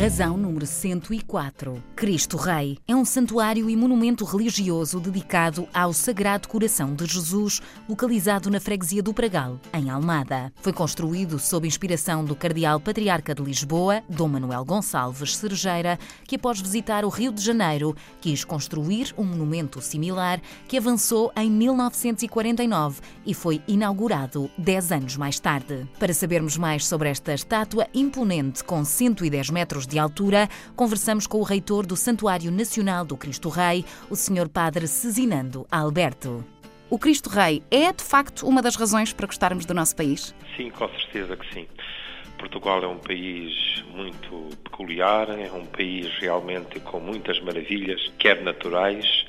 Razão número 104. Cristo Rei é um santuário e monumento religioso dedicado ao Sagrado Coração de Jesus, localizado na freguesia do Pragal, em Almada. Foi construído sob inspiração do Cardeal Patriarca de Lisboa, Dom Manuel Gonçalves Cerejeira, que após visitar o Rio de Janeiro, quis construir um monumento similar que avançou em 1949 e foi inaugurado 10 anos mais tarde. Para sabermos mais sobre esta estátua imponente com 110 metros de altura, conversamos com o reitor do Santuário Nacional do Cristo Rei, o Sr. Padre Cezinando Alberto. O Cristo Rei é, de facto, uma das razões para gostarmos do nosso país? Sim, com certeza que sim. Portugal é um país muito peculiar, é um país realmente com muitas maravilhas, quer naturais,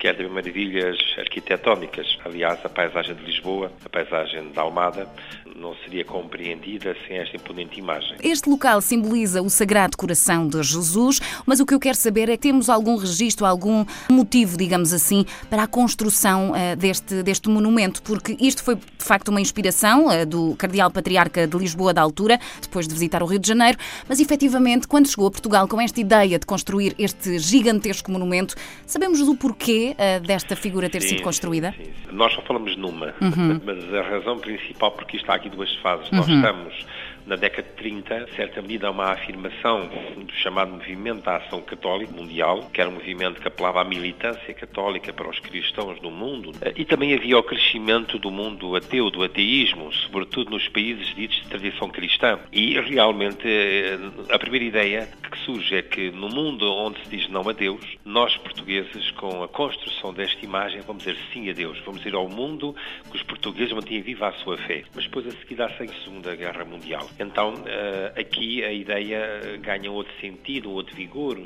quer também maravilhas arquitetónicas. Aliás, a paisagem de Lisboa, a paisagem da Almada, não seria compreendida sem esta imponente imagem. Este local simboliza o Sagrado Coração de Jesus, mas o que eu quero saber é temos algum registro, algum motivo, digamos assim, para a construção uh, deste, deste monumento, porque isto foi de facto uma inspiração uh, do Cardeal Patriarca de Lisboa da altura, depois de visitar o Rio de Janeiro, mas efetivamente, quando chegou a Portugal com esta ideia de construir este gigantesco monumento, sabemos do porquê uh, desta figura ter sim, sido construída? Sim, sim. Nós só falamos numa, uhum. mas a razão principal porque está aqui duas fases. Uhum. Nós estamos na década de 30, certa medida, uma afirmação do chamado movimento da ação católica mundial, que era um movimento que apelava à militância católica para os cristãos no mundo, e também havia o crescimento do mundo ateu, do ateísmo, sobretudo nos países ditos de tradição cristã. E realmente a primeira ideia que surge é que no mundo onde se diz não a Deus, nós portugueses, com a construção desta imagem, vamos dizer sim a Deus, vamos dizer ao mundo que os portugueses mantinham viva a sua fé. Mas depois a seguir dá-se a Segunda Guerra Mundial. Então, eh, aqui a ideia ganha outro sentido, outro vigor,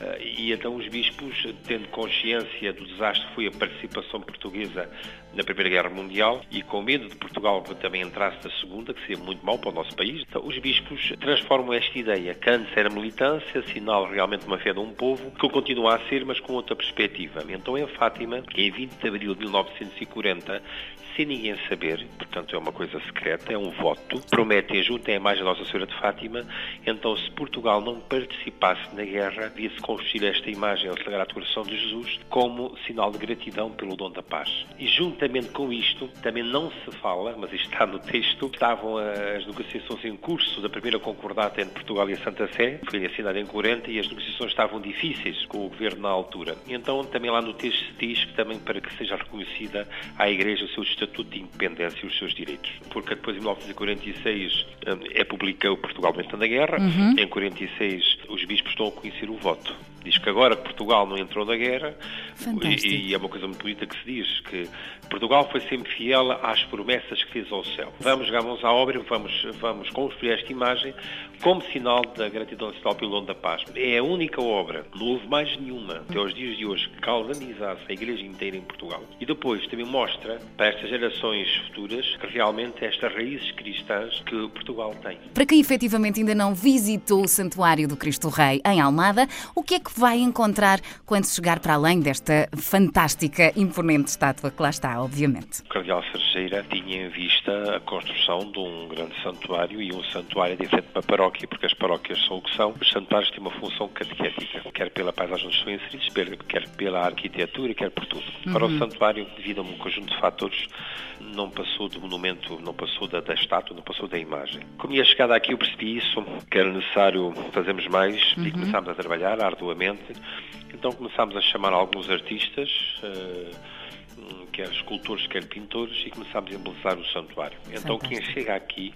eh, e então os bispos, tendo consciência do desastre que foi a participação portuguesa na Primeira Guerra Mundial e com medo de Portugal também entrasse na Segunda, que seria muito mau para o nosso país, então os bispos transformam esta ideia, antes era militância, sinal realmente uma fé de um povo, que continua a ser, mas com outra perspectiva. Então, em Fátima, em 20 de abril de 1940, sem ninguém saber, portanto é uma coisa secreta, é um voto, prometem junto à imagem da Nossa Senhora de Fátima, então se Portugal não participasse na guerra, devia-se construir esta imagem ao Sagrado Coração de Jesus como sinal de gratidão pelo dom da paz. E juntamente com isto, também não se fala, mas isto está no texto, estavam as negociações em curso da primeira concordata entre Portugal e a Santa Sé, foi assinada em 40 e as negociações estavam difíceis com o governo na altura. Então também lá no texto se diz que também para que seja reconhecida à Igreja o seu Estatuto de Independência e os seus direitos. Porque depois, em 1946, é publicado Portugal no da Guerra. Uhum. Em 46, os bispos estão a conhecer o voto. Diz que agora que Portugal não entrou na guerra, e, e, é uma coisa muito bonita que se diz, que Portugal foi sempre fiel às promessas que fez ao céu. Vamos jogar mãos à obra, vamos, vamos construir esta imagem como sinal da gratidão nacional pelo dom da paz. É a única obra, não houve mais nenhuma, até aos dias de hoje, que galvanizasse a igreja inteira em Portugal. E depois também mostra para estas gerações futuras que realmente estas raízes cristãs que Portugal tem. Para quem efetivamente ainda não visitou o Santuário do Cristo Rei em Almada, o que é que vai encontrar quando chegar para além desta fantástica, imponente estátua que lá está, obviamente? O Cardeal Sergeira tinha em vista a construção de um grande santuário e um santuário diferente para a paróquia, porque as paróquias são o que são. Os santuários têm uma função catequética, quer pela paisagem onde estão inseridos, quer pela arquitetura, quer por tudo. Uhum. Para o santuário, devido a um conjunto de fatores, não passou do monumento, não passou da, da estátua, não passou da imagem. Como ia chegada aqui, eu percebi isso, que era necessário fazermos mais uhum. e começámos a trabalhar arduamente. Então começámos a chamar alguns artistas, uh, quer escultores, quer pintores, e começámos a embelezar o santuário. Então quem chega aqui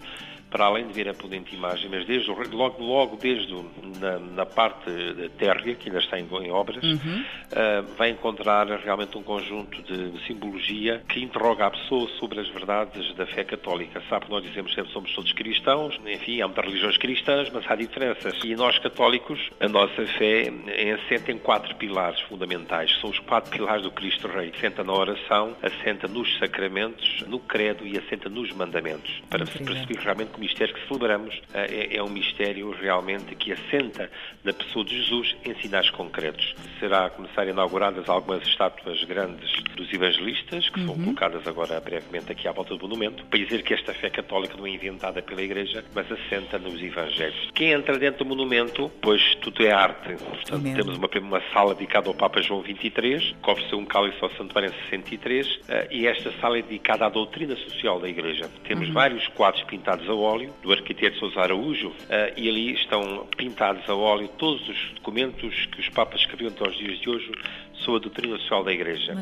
para além de ver a potente imagem, mas desde logo, logo desde na, na parte térrea, que ainda está em, em obras, uhum. uh, vai encontrar realmente um conjunto de simbologia que interroga a pessoa sobre as verdades da fé católica. Sabe que nós dizemos que somos todos cristãos, enfim, há muitas religiões cristãs, mas há diferenças. E nós católicos, a nossa fé é assenta em quatro pilares fundamentais. São os quatro pilares do Cristo Rei. Assenta na oração, assenta nos sacramentos, no credo e assenta nos mandamentos. Para se perceber realmente como mistério que celebramos é, é um mistério realmente que assenta na pessoa de Jesus em sinais concretos. Será começar inauguradas algumas estátuas grandes dos evangelistas, que uhum. são colocadas agora brevemente aqui à volta do monumento, para dizer que esta fé católica não é inventada pela Igreja, mas assenta nos evangelhos. Quem entra dentro do monumento, pois tudo é arte. Portanto, temos uma, uma sala dedicada ao Papa João XXIII, que ofereceu um cálice ao Santuário em 63, eh, e esta sala é dedicada à doutrina social da Igreja. Temos uhum. vários quadros pintados a óleo, do arquiteto Sousa Araújo, eh, e ali estão pintados a óleo todos os documentos que os Papas escreviam até aos dias de hoje sobre a doutrina social da Igreja.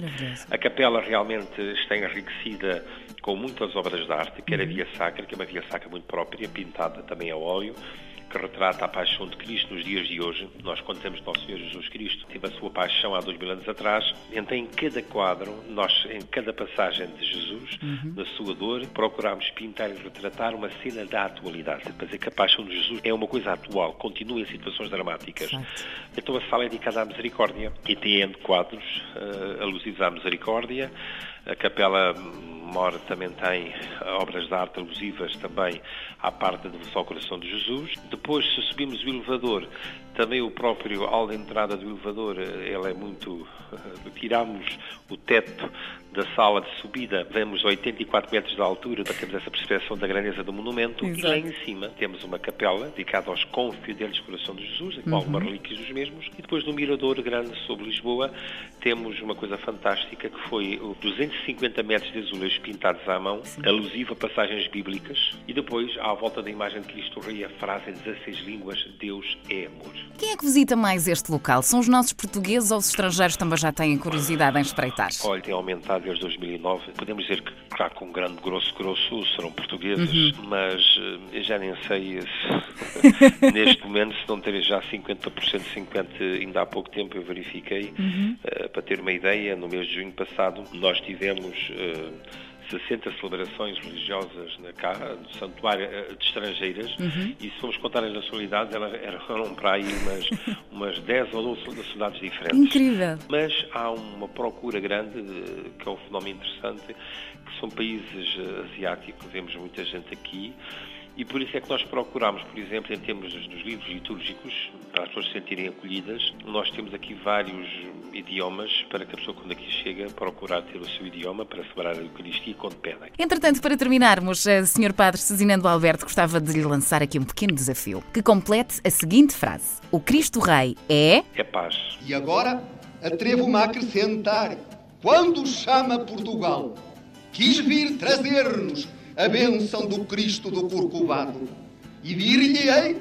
A capela realmente está enriquecida com muitas obras de arte, quer uhum. a Via Sacra, que é uma Via Sacra muito própria, pintada também a óleo, que retrata a paixão de Cristo nos dias de hoje. Nós contamos que Nosso Senhor Jesus Cristo teve a sua paixão há dois mil anos atrás. Então, em cada quadro, nós, em cada passagem de Jesus, uhum. na sua dor, procuramos pintar e retratar uma cena da atualidade. Para dizer que a paixão de Jesus é uma coisa atual, continua em situações dramáticas. Exato. Então, a sala é dedicada à misericórdia e tem quadros uh, alusivos à misericórdia. A capela Mora também tem obras de arte alusivas também à parte do ao coração de Jesus. Depois, se subimos o elevador, também o próprio hall de entrada do elevador, eh, ele é muito... Eh, tiramos o teto da sala de subida, vemos 84 metros de altura, temos essa percepção da grandeza do monumento. Exato. E lá em cima temos uma capela dedicada aos confideles do coração de Jesus, com uhum. algumas relíquias dos mesmos. E depois no mirador grande sobre Lisboa temos uma coisa fantástica que foi 250 metros de azulejos pintados à mão, Sim. alusivo a passagens bíblicas, e depois, à volta da imagem de Cristo Rei, a frase em 16 línguas: Deus é amor. Quem é que visita mais este local? São os nossos portugueses ou os estrangeiros também já têm curiosidade em espreitar? Olha, tem aumentado desde 2009. Podemos dizer que, claro, com um grande grosso grosso serão portugueses, uhum. mas uh, já nem sei se, neste momento se não terem já 50%, 50% ainda há pouco tempo eu verifiquei. Uhum. Uh, para ter uma ideia, no mês de junho passado nós tivemos. Uh, 60 celebrações religiosas na cá, no santuário eh, de estrangeiras, uhum. e se formos contar as nacionalidades, elas eram para aí umas, umas 10 ou 12 nacionalidades diferentes. Incrível! Mas há uma procura grande, que é um fenómeno interessante, que são países eh, asiáticos, vemos muita gente aqui, e por isso é que nós procuramos, por exemplo, em termos dos livros litúrgicos, para as pessoas se sentirem acolhidas, nós temos aqui vários idiomas para que a pessoa, quando aqui chega, procurar ter o seu idioma para celebrar a Eucaristia quando pedem. Entretanto, para terminarmos, eh, Sr. Padre Cezinando Alberto gostava de lhe lançar aqui um pequeno desafio, que complete a seguinte frase. O Cristo Rei é... É paz. E agora, atrevo-me a acrescentar, quando chama Portugal, quis vir trazer-nos a bênção do Cristo do Corcovado. E dir-lhe-ei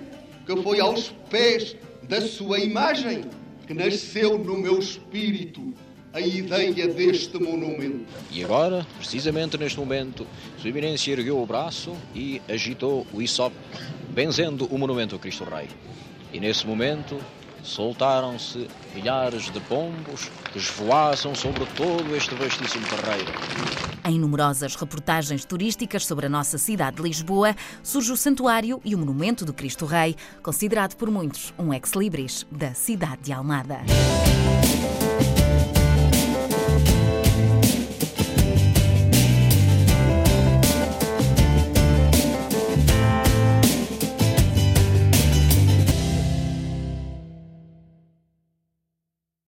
que foi aos pés da sua imagem que nasceu no meu espírito a ideia deste monumento. E agora, precisamente neste momento, Sua Eminência ergueu o braço e agitou o isop, benzendo o monumento ao Cristo Rei. E nesse momento, soltaram-se milhares de pombos que esvoaçam sobre todo este vastíssimo terreiro. Em numerosas reportagens turísticas sobre a nossa cidade de Lisboa, surge o Santuário e o Monumento do Cristo Rei, considerado por muitos um ex-libris da cidade de Almada.